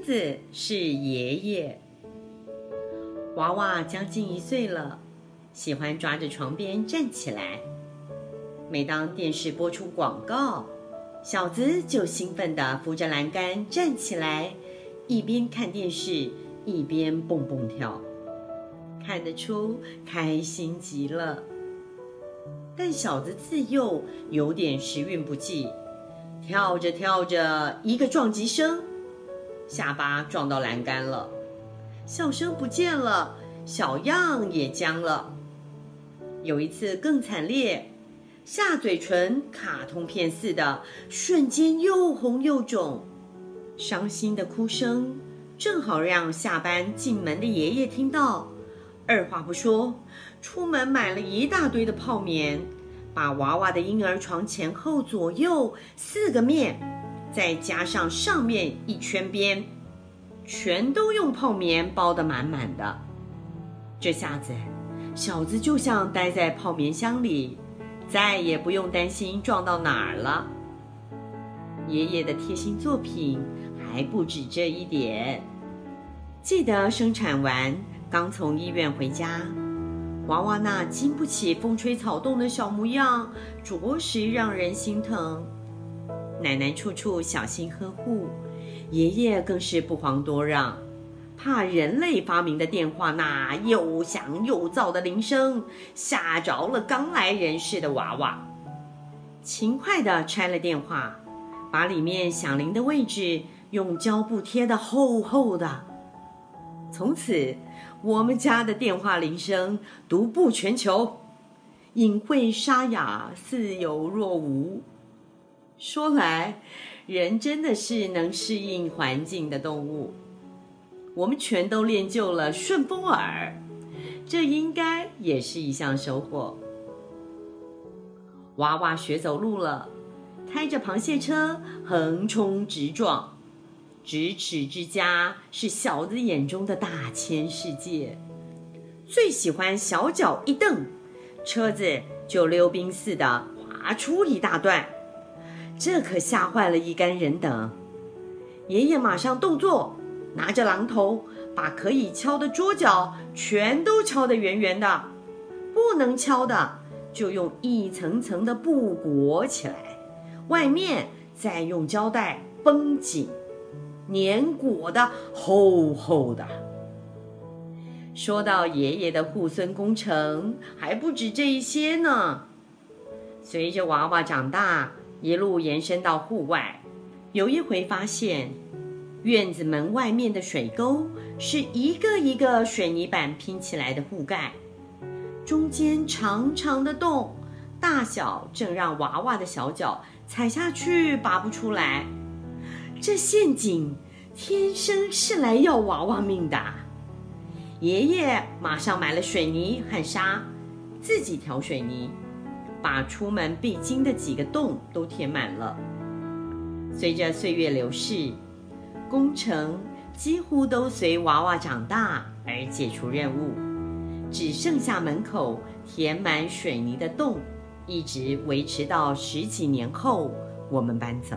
子是爷爷。娃娃将近一岁了，喜欢抓着床边站起来。每当电视播出广告，小子就兴奋地扶着栏杆站起来，一边看电视一边蹦蹦跳，看得出开心极了。但小子自幼有点时运不济，跳着跳着，一个撞击声，下巴撞到栏杆了，笑声不见了，小样也僵了。有一次更惨烈，下嘴唇卡通片似的，瞬间又红又肿，伤心的哭声正好让下班进门的爷爷听到。二话不说，出门买了一大堆的泡棉，把娃娃的婴儿床前后左右四个面，再加上上面一圈边，全都用泡棉包得满满的。这下子，小子就像待在泡棉箱里，再也不用担心撞到哪儿了。爷爷的贴心作品还不止这一点，记得生产完。刚从医院回家，娃娃那经不起风吹草动的小模样，着实让人心疼。奶奶处处小心呵护，爷爷更是不遑多让，怕人类发明的电话那又响又噪的铃声吓着了刚来人世的娃娃，勤快地拆了电话，把里面响铃的位置用胶布贴得厚厚的。从此，我们家的电话铃声独步全球，隐晦沙哑，似有若无。说来，人真的是能适应环境的动物。我们全都练就了顺风耳，这应该也是一项收获。娃娃学走路了，开着螃蟹车横冲直撞。咫尺之家是小子眼中的大千世界，最喜欢小脚一蹬，车子就溜冰似的滑出一大段，这可吓坏了一干人等。爷爷马上动作，拿着榔头把可以敲的桌角全都敲得圆圆的，不能敲的就用一层层的布裹起来，外面再用胶带绷紧。粘裹的厚厚的。说到爷爷的护孙工程，还不止这一些呢。随着娃娃长大，一路延伸到户外，有一回发现，院子门外面的水沟是一个一个水泥板拼起来的护盖，中间长长的洞，大小正让娃娃的小脚踩下去拔不出来。这陷阱天生是来要娃娃命的。爷爷马上买了水泥和沙，自己调水泥，把出门必经的几个洞都填满了。随着岁月流逝，工程几乎都随娃娃长大而解除任务，只剩下门口填满水泥的洞，一直维持到十几年后我们搬走。